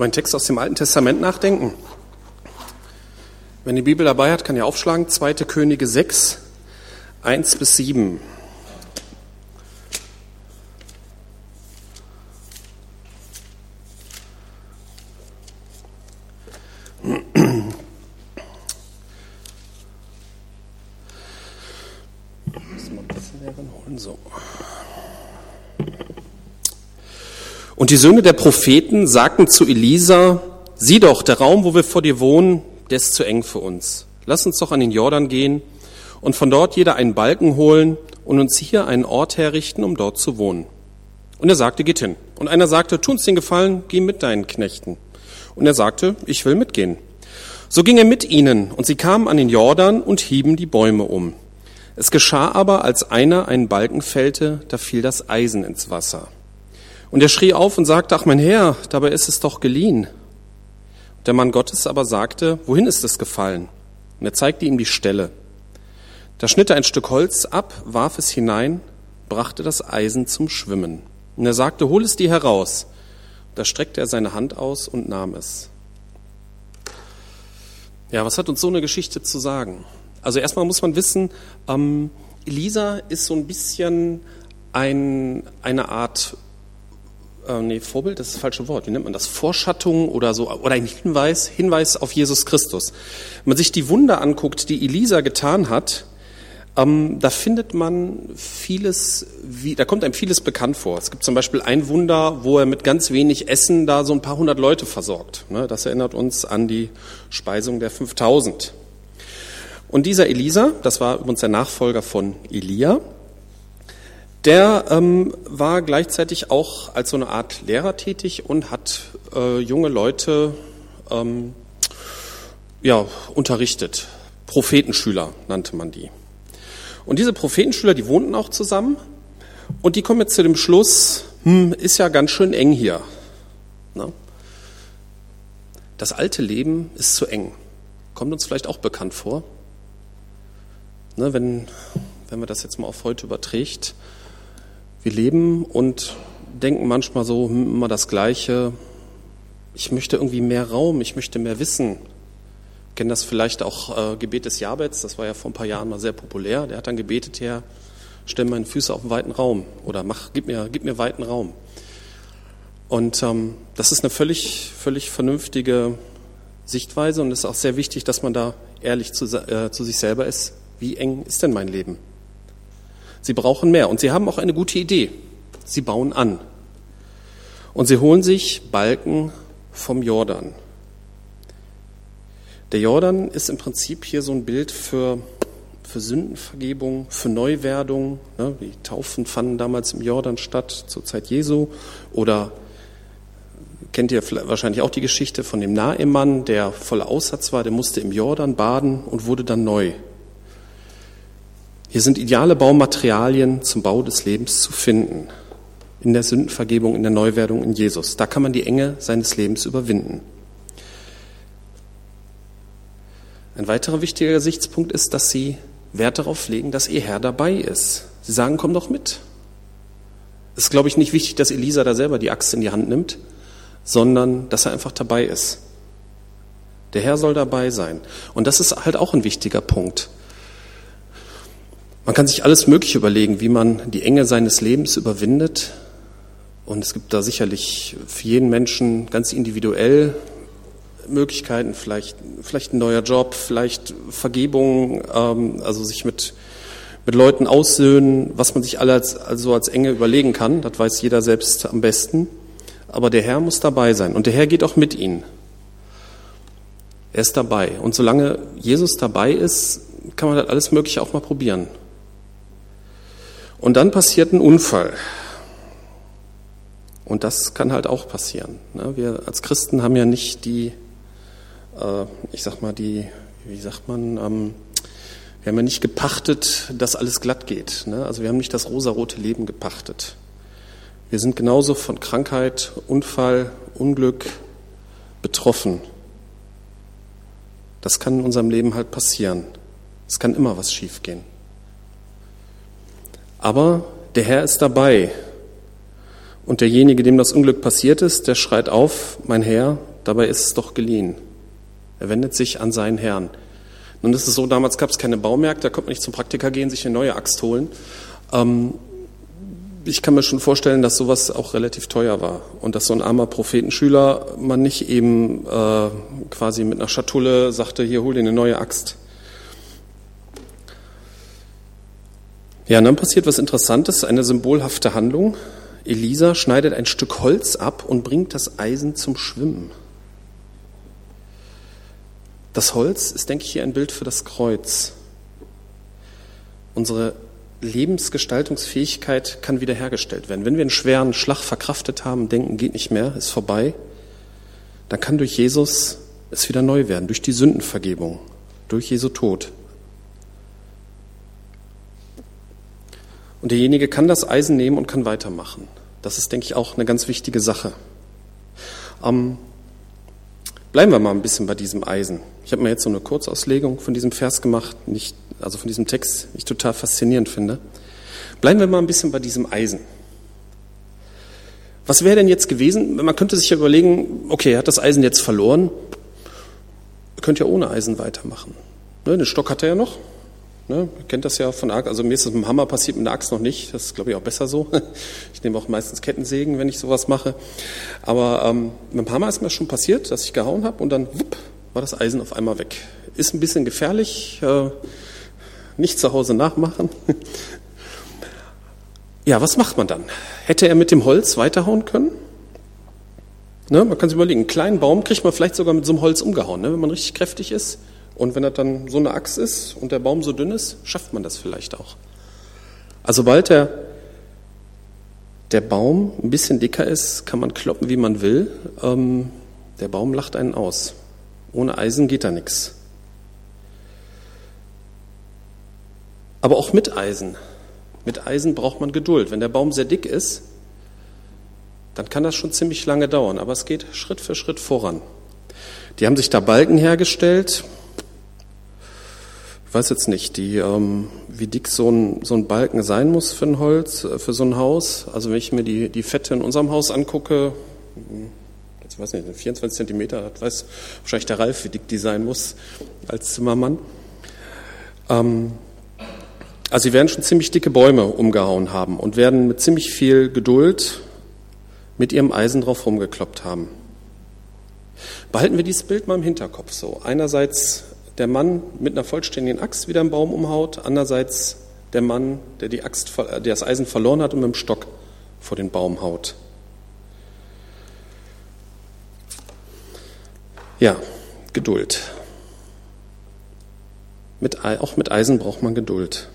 über einen Text aus dem Alten Testament nachdenken. Wenn die Bibel dabei hat, kann ihr aufschlagen. 2. Könige 6, 1 bis 7. So. Und die Söhne der Propheten sagten zu Elisa, sieh doch, der Raum, wo wir vor dir wohnen, der ist zu eng für uns. Lass uns doch an den Jordan gehen und von dort jeder einen Balken holen und uns hier einen Ort herrichten, um dort zu wohnen. Und er sagte, geht hin. Und einer sagte, tu uns den Gefallen, geh mit deinen Knechten. Und er sagte, ich will mitgehen. So ging er mit ihnen, und sie kamen an den Jordan und hieben die Bäume um. Es geschah aber, als einer einen Balken fällte, da fiel das Eisen ins Wasser. Und er schrie auf und sagte, ach mein Herr, dabei ist es doch geliehen. Der Mann Gottes aber sagte, wohin ist es gefallen? Und er zeigte ihm die Stelle. Da schnitt er ein Stück Holz ab, warf es hinein, brachte das Eisen zum Schwimmen. Und er sagte, hol es dir heraus. Da streckte er seine Hand aus und nahm es. Ja, was hat uns so eine Geschichte zu sagen? Also erstmal muss man wissen, ähm, Elisa ist so ein bisschen ein, eine Art, äh, nee, Vorbild, das ist das falsche Wort, wie nennt man das? Vorschattung oder so, oder ein Hinweis, Hinweis auf Jesus Christus. Wenn man sich die Wunder anguckt, die Elisa getan hat, ähm, da findet man vieles, wie, da kommt einem vieles bekannt vor. Es gibt zum Beispiel ein Wunder, wo er mit ganz wenig Essen da so ein paar hundert Leute versorgt. Ne, das erinnert uns an die Speisung der 5000. Und dieser Elisa, das war übrigens der Nachfolger von Elia, der ähm, war gleichzeitig auch als so eine Art Lehrer tätig und hat äh, junge Leute ähm, ja, unterrichtet. Prophetenschüler nannte man die. Und diese Prophetenschüler, die wohnten auch zusammen und die kommen jetzt zu dem Schluss, hm, ist ja ganz schön eng hier. Ne? Das alte Leben ist zu eng. Kommt uns vielleicht auch bekannt vor. Ne, wenn, wenn man das jetzt mal auf heute überträgt, wir leben und denken manchmal so hm, immer das Gleiche. Ich möchte irgendwie mehr Raum, ich möchte mehr Wissen. Kennen das vielleicht auch äh, Gebet des Jabets, das war ja vor ein paar Jahren mal sehr populär. Der hat dann gebetet, Herr, stell meine Füße auf einen weiten Raum oder mach, gib mir, gib mir weiten Raum. Und ähm, das ist eine völlig, völlig vernünftige Sichtweise und es ist auch sehr wichtig, dass man da ehrlich zu, äh, zu sich selber ist wie eng ist denn mein Leben? Sie brauchen mehr und sie haben auch eine gute Idee. Sie bauen an. Und sie holen sich Balken vom Jordan. Der Jordan ist im Prinzip hier so ein Bild für, für Sündenvergebung, für Neuwerdung. Ne? Die Taufen fanden damals im Jordan statt, zur Zeit Jesu. Oder kennt ihr wahrscheinlich auch die Geschichte von dem Naemann, der voller Aussatz war, der musste im Jordan baden und wurde dann neu. Hier sind ideale Baumaterialien zum Bau des Lebens zu finden. In der Sündenvergebung, in der Neuwerdung in Jesus. Da kann man die Enge seines Lebens überwinden. Ein weiterer wichtiger Gesichtspunkt ist, dass sie Wert darauf legen, dass ihr Herr dabei ist. Sie sagen, komm doch mit. Es ist, glaube ich, nicht wichtig, dass Elisa da selber die Axt in die Hand nimmt, sondern dass er einfach dabei ist. Der Herr soll dabei sein. Und das ist halt auch ein wichtiger Punkt. Man kann sich alles Mögliche überlegen, wie man die Enge seines Lebens überwindet. Und es gibt da sicherlich für jeden Menschen ganz individuell Möglichkeiten, vielleicht, vielleicht ein neuer Job, vielleicht Vergebung, ähm, also sich mit, mit Leuten aussöhnen, was man sich alle als, also als Enge überlegen kann. Das weiß jeder selbst am besten. Aber der Herr muss dabei sein und der Herr geht auch mit ihnen. Er ist dabei. Und solange Jesus dabei ist, kann man das alles Mögliche auch mal probieren. Und dann passiert ein Unfall. Und das kann halt auch passieren. Ne? Wir als Christen haben ja nicht die, äh, ich sag mal, die, wie sagt man, ähm, wir haben ja nicht gepachtet, dass alles glatt geht. Ne? Also wir haben nicht das rosarote Leben gepachtet. Wir sind genauso von Krankheit, Unfall, Unglück betroffen. Das kann in unserem Leben halt passieren. Es kann immer was schiefgehen. Aber der Herr ist dabei. Und derjenige, dem das Unglück passiert ist, der schreit auf, mein Herr, dabei ist es doch geliehen. Er wendet sich an seinen Herrn. Nun ist es so, damals gab es keine Baumärkte, da konnte man nicht zum Praktiker gehen, sich eine neue Axt holen. Ähm, ich kann mir schon vorstellen, dass sowas auch relativ teuer war und dass so ein armer Prophetenschüler man nicht eben äh, quasi mit einer Schatulle sagte, hier hol dir eine neue Axt. Ja, und dann passiert was Interessantes, eine symbolhafte Handlung. Elisa schneidet ein Stück Holz ab und bringt das Eisen zum Schwimmen. Das Holz ist, denke ich, hier ein Bild für das Kreuz. Unsere Lebensgestaltungsfähigkeit kann wiederhergestellt werden. Wenn wir einen schweren Schlag verkraftet haben, denken, geht nicht mehr, ist vorbei, dann kann durch Jesus es wieder neu werden, durch die Sündenvergebung, durch Jesu Tod. Und derjenige kann das Eisen nehmen und kann weitermachen. Das ist, denke ich, auch eine ganz wichtige Sache. Ähm, bleiben wir mal ein bisschen bei diesem Eisen. Ich habe mir jetzt so eine Kurzauslegung von diesem Vers gemacht, nicht, also von diesem Text, ich total faszinierend finde. Bleiben wir mal ein bisschen bei diesem Eisen. Was wäre denn jetzt gewesen? Man könnte sich ja überlegen, okay, er hat das Eisen jetzt verloren, er könnte ja ohne Eisen weitermachen. Ne, den Stock hat er ja noch, Ne, kennt das ja von Axt. Also mir ist das mit dem Hammer passiert, mit der Axt noch nicht. Das ist, glaube ich, auch besser so. Ich nehme auch meistens Kettensägen, wenn ich sowas mache. Aber ähm, mit dem Hammer ist mir schon passiert, dass ich gehauen habe und dann wupp, war das Eisen auf einmal weg. Ist ein bisschen gefährlich. Äh, nicht zu Hause nachmachen. Ja, was macht man dann? Hätte er mit dem Holz weiterhauen können? Ne, man kann sich überlegen, einen kleinen Baum kriegt man vielleicht sogar mit so einem Holz umgehauen, ne, wenn man richtig kräftig ist. Und wenn das dann so eine Axt ist und der Baum so dünn ist, schafft man das vielleicht auch. Also sobald der, der Baum ein bisschen dicker ist, kann man kloppen, wie man will. Ähm, der Baum lacht einen aus. Ohne Eisen geht da nichts. Aber auch mit Eisen. Mit Eisen braucht man Geduld. Wenn der Baum sehr dick ist, dann kann das schon ziemlich lange dauern. Aber es geht Schritt für Schritt voran. Die haben sich da Balken hergestellt, ich weiß jetzt nicht, die, ähm, wie dick so ein, so ein Balken sein muss für ein Holz, äh, für so ein Haus. Also wenn ich mir die, die Fette in unserem Haus angucke, hm, jetzt weiß ich nicht, 24 Zentimeter, das weiß wahrscheinlich der Ralf, wie dick die sein muss als Zimmermann. Ähm, also sie werden schon ziemlich dicke Bäume umgehauen haben und werden mit ziemlich viel Geduld mit ihrem Eisen drauf rumgekloppt haben. Behalten wir dieses Bild mal im Hinterkopf so. Einerseits der Mann mit einer vollständigen Axt wieder einen Baum umhaut, andererseits der Mann, der, die Axt, der das Eisen verloren hat und mit dem Stock vor den Baum haut. Ja, Geduld. Mit, auch mit Eisen braucht man Geduld.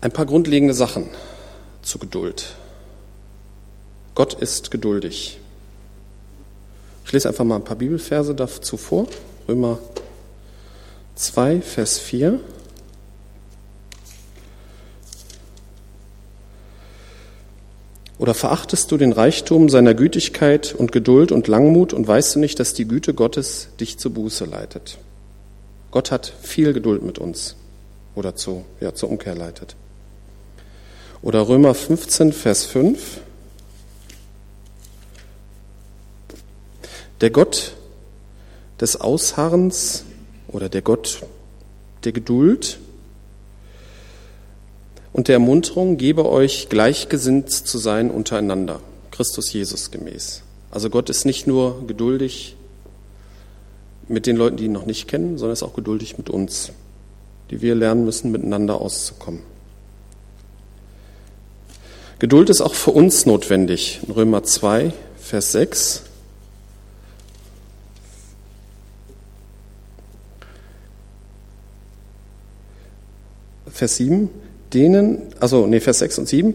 Ein paar grundlegende Sachen zu Geduld. Gott ist geduldig. Ich lese einfach mal ein paar Bibelverse dazu vor. Römer 2, Vers 4. Oder verachtest du den Reichtum seiner Gütigkeit und Geduld und Langmut und weißt du nicht, dass die Güte Gottes dich zur Buße leitet? Gott hat viel Geduld mit uns oder zu, ja, zur Umkehr leitet. Oder Römer 15, Vers 5. Der Gott des Ausharrens oder der Gott der Geduld und der Ermunterung gebe euch gleichgesinnt zu sein untereinander, Christus Jesus gemäß. Also Gott ist nicht nur geduldig mit den Leuten, die ihn noch nicht kennen, sondern ist auch geduldig mit uns, die wir lernen müssen, miteinander auszukommen. Geduld ist auch für uns notwendig. In Römer 2, Vers 6 Vers 7, denen, also nee, Vers 6 und 7,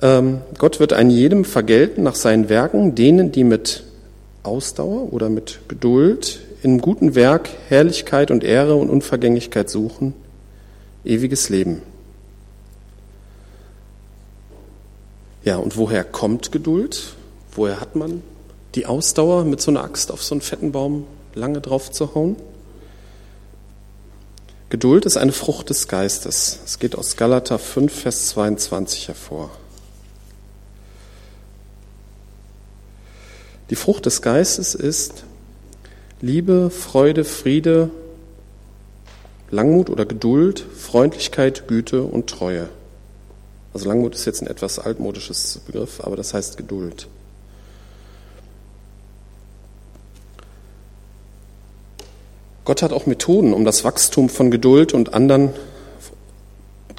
ähm, Gott wird ein jedem vergelten nach seinen Werken, denen, die mit Ausdauer oder mit Geduld in guten Werk Herrlichkeit und Ehre und Unvergänglichkeit suchen, ewiges Leben. Ja, und woher kommt Geduld? Woher hat man die Ausdauer, mit so einer Axt auf so einen fetten Baum lange drauf zu hauen? Geduld ist eine Frucht des Geistes. Es geht aus Galater 5, Vers 22 hervor. Die Frucht des Geistes ist Liebe, Freude, Friede, Langmut oder Geduld, Freundlichkeit, Güte und Treue. Also Langmut ist jetzt ein etwas altmodisches Begriff, aber das heißt Geduld. Gott hat auch Methoden, um das Wachstum von Geduld und anderen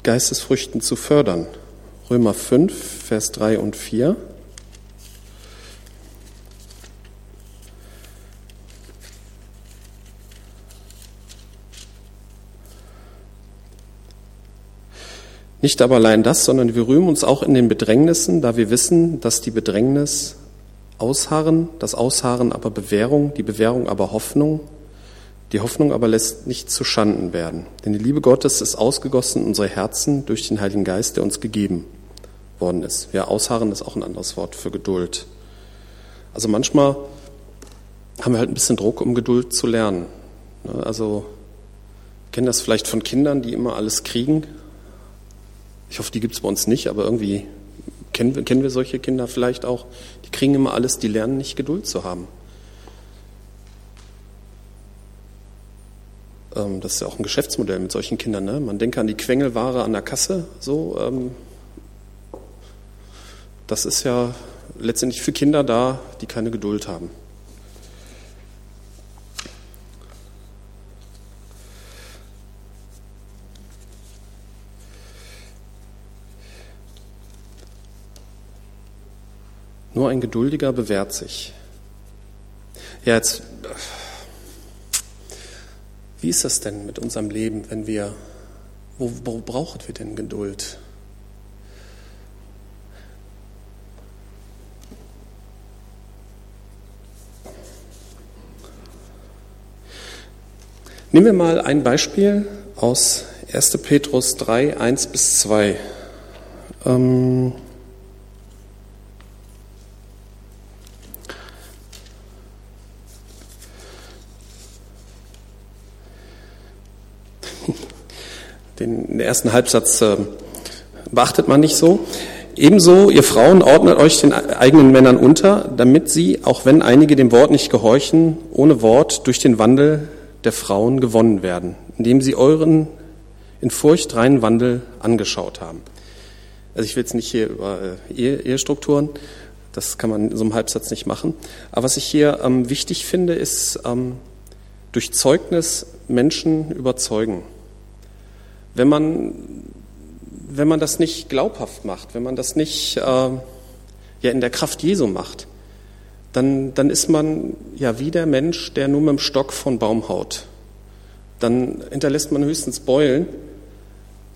Geistesfrüchten zu fördern. Römer 5, Vers 3 und 4. Nicht aber allein das, sondern wir rühmen uns auch in den Bedrängnissen, da wir wissen, dass die Bedrängnis Ausharren, das Ausharren aber Bewährung, die Bewährung aber Hoffnung, die Hoffnung aber lässt nicht zu Schanden werden. Denn die Liebe Gottes ist ausgegossen in unsere Herzen durch den Heiligen Geist, der uns gegeben worden ist. Ja, Ausharren ist auch ein anderes Wort für Geduld. Also manchmal haben wir halt ein bisschen Druck, um Geduld zu lernen. Ne, also, kennen das vielleicht von Kindern, die immer alles kriegen ich hoffe, die gibt es bei uns nicht, aber irgendwie kennen wir, kennen wir solche Kinder vielleicht auch. Die kriegen immer alles, die lernen nicht Geduld zu haben. Ähm, das ist ja auch ein Geschäftsmodell mit solchen Kindern. Ne? Man denke an die Quengelware an der Kasse. So, ähm, das ist ja letztendlich für Kinder da, die keine Geduld haben. Nur ein Geduldiger bewährt sich. Ja, jetzt, wie ist das denn mit unserem Leben, wenn wir, wo, wo brauchen wir denn Geduld? Nehmen wir mal ein Beispiel aus 1. Petrus 3, 1 bis 2. Ähm, Den, ersten Halbsatz äh, beachtet man nicht so. Ebenso, ihr Frauen ordnet euch den eigenen Männern unter, damit sie, auch wenn einige dem Wort nicht gehorchen, ohne Wort durch den Wandel der Frauen gewonnen werden, indem sie euren in Furcht reinen Wandel angeschaut haben. Also ich will jetzt nicht hier über äh, Ehestrukturen, das kann man in so einem Halbsatz nicht machen. Aber was ich hier ähm, wichtig finde, ist ähm, durch Zeugnis Menschen überzeugen wenn man, wenn man das nicht glaubhaft macht, wenn man das nicht äh, ja, in der Kraft Jesu macht, dann, dann ist man ja wie der Mensch, der nur mit dem Stock von Baum haut. Dann hinterlässt man höchstens Beulen,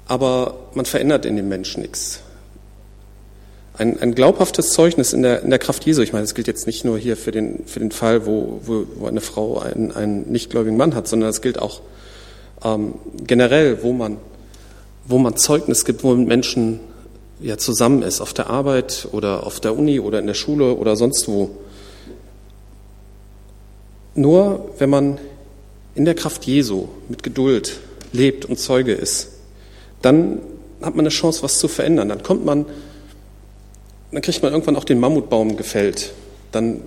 aber man verändert in dem Menschen nichts. Ein, ein glaubhaftes Zeugnis in der, in der Kraft Jesu, ich meine, das gilt jetzt nicht nur hier für den, für den Fall, wo, wo, wo eine Frau einen, einen nichtgläubigen Mann hat, sondern es gilt auch ähm, generell, wo man wo man Zeugnis gibt, wo Menschen ja zusammen ist, auf der Arbeit oder auf der Uni oder in der Schule oder sonst wo. Nur wenn man in der Kraft Jesu mit Geduld lebt und Zeuge ist, dann hat man eine Chance, was zu verändern. Dann kommt man, dann kriegt man irgendwann auch den Mammutbaum gefällt. Dann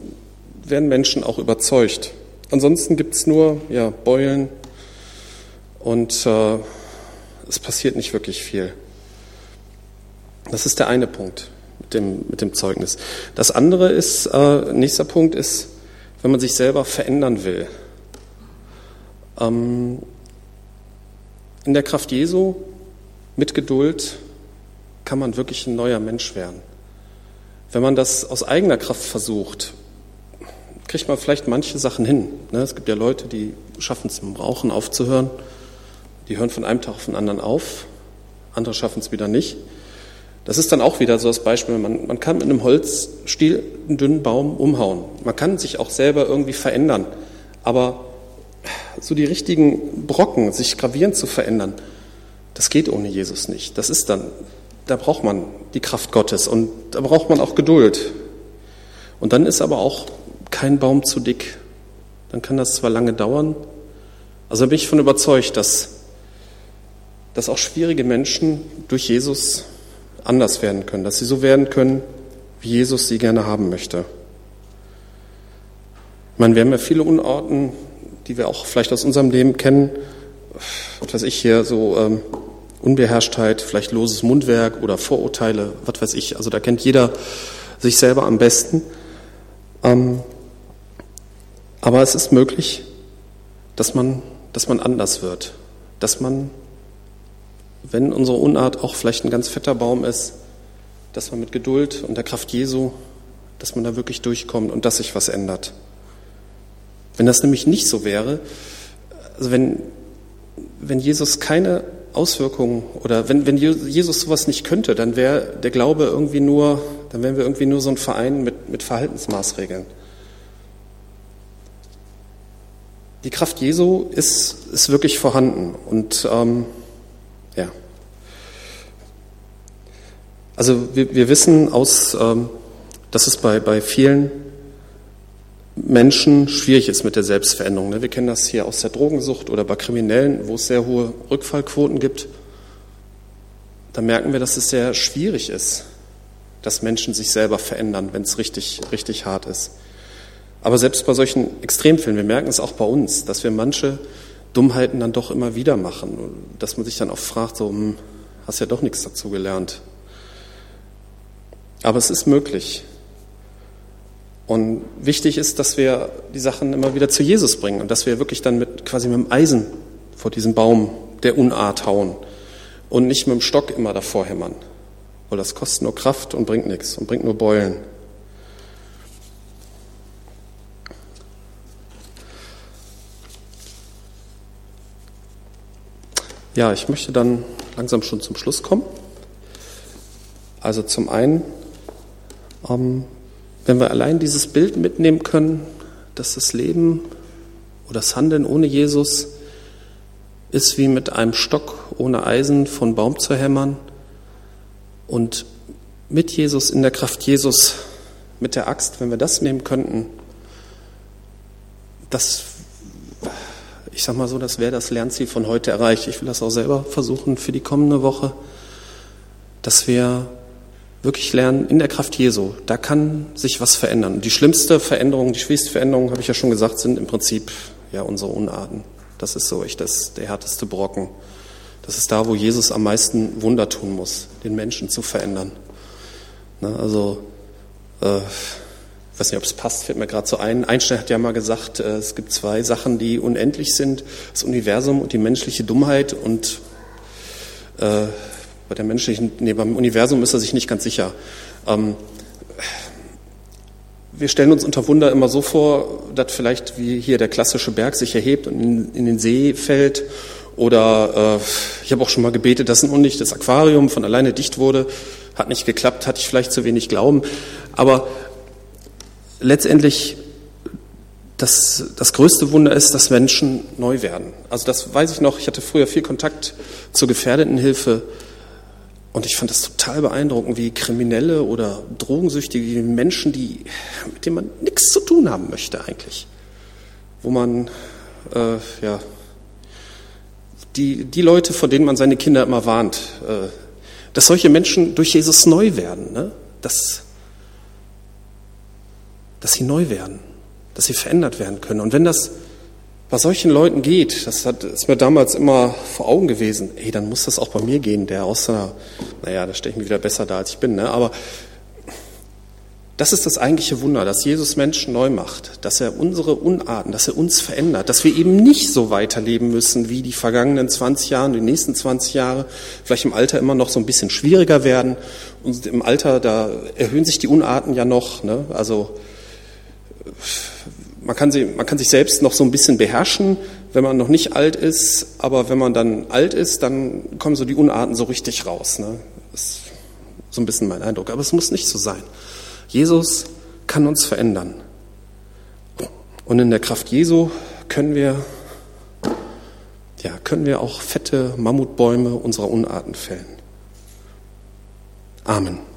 werden Menschen auch überzeugt. Ansonsten gibt es nur ja, Beulen und äh, es passiert nicht wirklich viel. Das ist der eine Punkt mit dem, mit dem Zeugnis. Das andere ist, äh, nächster Punkt ist, wenn man sich selber verändern will. Ähm, in der Kraft Jesu, mit Geduld, kann man wirklich ein neuer Mensch werden. Wenn man das aus eigener Kraft versucht, kriegt man vielleicht manche Sachen hin. Ne? Es gibt ja Leute, die schaffen es im Rauchen aufzuhören. Die hören von einem Tag auf den anderen auf, andere schaffen es wieder nicht. Das ist dann auch wieder so das Beispiel, man, man kann mit einem Holzstiel einen dünnen Baum umhauen. Man kann sich auch selber irgendwie verändern. Aber so die richtigen Brocken, sich gravierend zu verändern, das geht ohne Jesus nicht. Das ist dann, da braucht man die Kraft Gottes und da braucht man auch Geduld. Und dann ist aber auch kein Baum zu dick. Dann kann das zwar lange dauern, also bin ich von überzeugt, dass dass auch schwierige Menschen durch Jesus anders werden können, dass sie so werden können, wie Jesus sie gerne haben möchte. Ich meine, wir haben ja viele Unordnung, die wir auch vielleicht aus unserem Leben kennen. Was weiß ich hier, so ähm, Unbeherrschtheit, vielleicht loses Mundwerk oder Vorurteile, was weiß ich. Also da kennt jeder sich selber am besten. Ähm, aber es ist möglich, dass man, dass man anders wird, dass man, wenn unsere Unart auch vielleicht ein ganz fetter Baum ist, dass man mit Geduld und der Kraft Jesu, dass man da wirklich durchkommt und dass sich was ändert. Wenn das nämlich nicht so wäre, also wenn, wenn Jesus keine Auswirkungen oder wenn, wenn Jesus sowas nicht könnte, dann wäre der Glaube irgendwie nur, dann wären wir irgendwie nur so ein Verein mit, mit Verhaltensmaßregeln. Die Kraft Jesu ist, ist wirklich vorhanden und ähm, Also wir, wir wissen aus, ähm, dass es bei, bei vielen Menschen schwierig ist mit der Selbstveränderung. Ne? Wir kennen das hier aus der Drogensucht oder bei Kriminellen, wo es sehr hohe Rückfallquoten gibt. Da merken wir, dass es sehr schwierig ist, dass Menschen sich selber verändern, wenn es richtig, richtig hart ist. Aber selbst bei solchen Extremfällen, wir merken es auch bei uns, dass wir manche Dummheiten dann doch immer wieder machen. Dass man sich dann oft fragt, so, hm, hast ja doch nichts dazu gelernt. Aber es ist möglich. Und wichtig ist, dass wir die Sachen immer wieder zu Jesus bringen und dass wir wirklich dann mit, quasi mit dem Eisen vor diesem Baum der Unart hauen und nicht mit dem Stock immer davor hämmern. Weil das kostet nur Kraft und bringt nichts und bringt nur Beulen. Ja, ich möchte dann langsam schon zum Schluss kommen. Also zum einen wenn wir allein dieses Bild mitnehmen können, dass das Leben oder das Handeln ohne Jesus ist wie mit einem Stock ohne Eisen von Baum zu hämmern und mit Jesus, in der Kraft Jesus, mit der Axt, wenn wir das nehmen könnten, das, ich sag mal so, das wäre das Lernziel von heute erreicht. Ich will das auch selber versuchen für die kommende Woche, dass wir wirklich lernen in der Kraft Jesu. Da kann sich was verändern. Die schlimmste Veränderung, die schwierigste Veränderung, habe ich ja schon gesagt, sind im Prinzip ja unsere Unarten. Das ist so echt das, der härteste Brocken. Das ist da, wo Jesus am meisten Wunder tun muss, den Menschen zu verändern. Ne, also, äh, ich weiß nicht, ob es passt, fällt mir gerade so ein. Einstein hat ja mal gesagt, äh, es gibt zwei Sachen, die unendlich sind: das Universum und die menschliche Dummheit. Und äh, bei der menschlichen, nee, beim Universum ist er sich nicht ganz sicher. Ähm, wir stellen uns unter Wunder immer so vor, dass vielleicht wie hier der klassische Berg sich erhebt und in, in den See fällt. Oder äh, ich habe auch schon mal gebetet, dass ein undichtes Aquarium von alleine dicht wurde. Hat nicht geklappt, hatte ich vielleicht zu wenig Glauben. Aber letztendlich das, das größte Wunder ist, dass Menschen neu werden. Also das weiß ich noch, ich hatte früher viel Kontakt zur Gefährdetenhilfe und ich fand das total beeindruckend, wie Kriminelle oder Drogensüchtige, Menschen, die, mit denen man nichts zu tun haben möchte eigentlich. Wo man, äh, ja, die, die Leute, vor denen man seine Kinder immer warnt, äh, dass solche Menschen durch Jesus neu werden, ne? dass, dass sie neu werden, dass sie verändert werden können. Und wenn das bei solchen Leuten geht, das hat, ist mir damals immer vor Augen gewesen, ey, dann muss das auch bei mir gehen, der aus einer, naja, da stelle ich mich wieder besser da, als ich bin, ne? aber das ist das eigentliche Wunder, dass Jesus Menschen neu macht, dass er unsere Unarten, dass er uns verändert, dass wir eben nicht so weiterleben müssen wie die vergangenen 20 Jahre, die nächsten 20 Jahre, vielleicht im Alter immer noch so ein bisschen schwieriger werden. Und im Alter, da erhöhen sich die Unarten ja noch. Ne? Also man kann, sie, man kann sich selbst noch so ein bisschen beherrschen, wenn man noch nicht alt ist, aber wenn man dann alt ist, dann kommen so die Unarten so richtig raus. Ne? Ist so ein bisschen mein Eindruck. Aber es muss nicht so sein. Jesus kann uns verändern. Und in der Kraft Jesu können wir, ja, können wir auch fette Mammutbäume unserer Unarten fällen. Amen.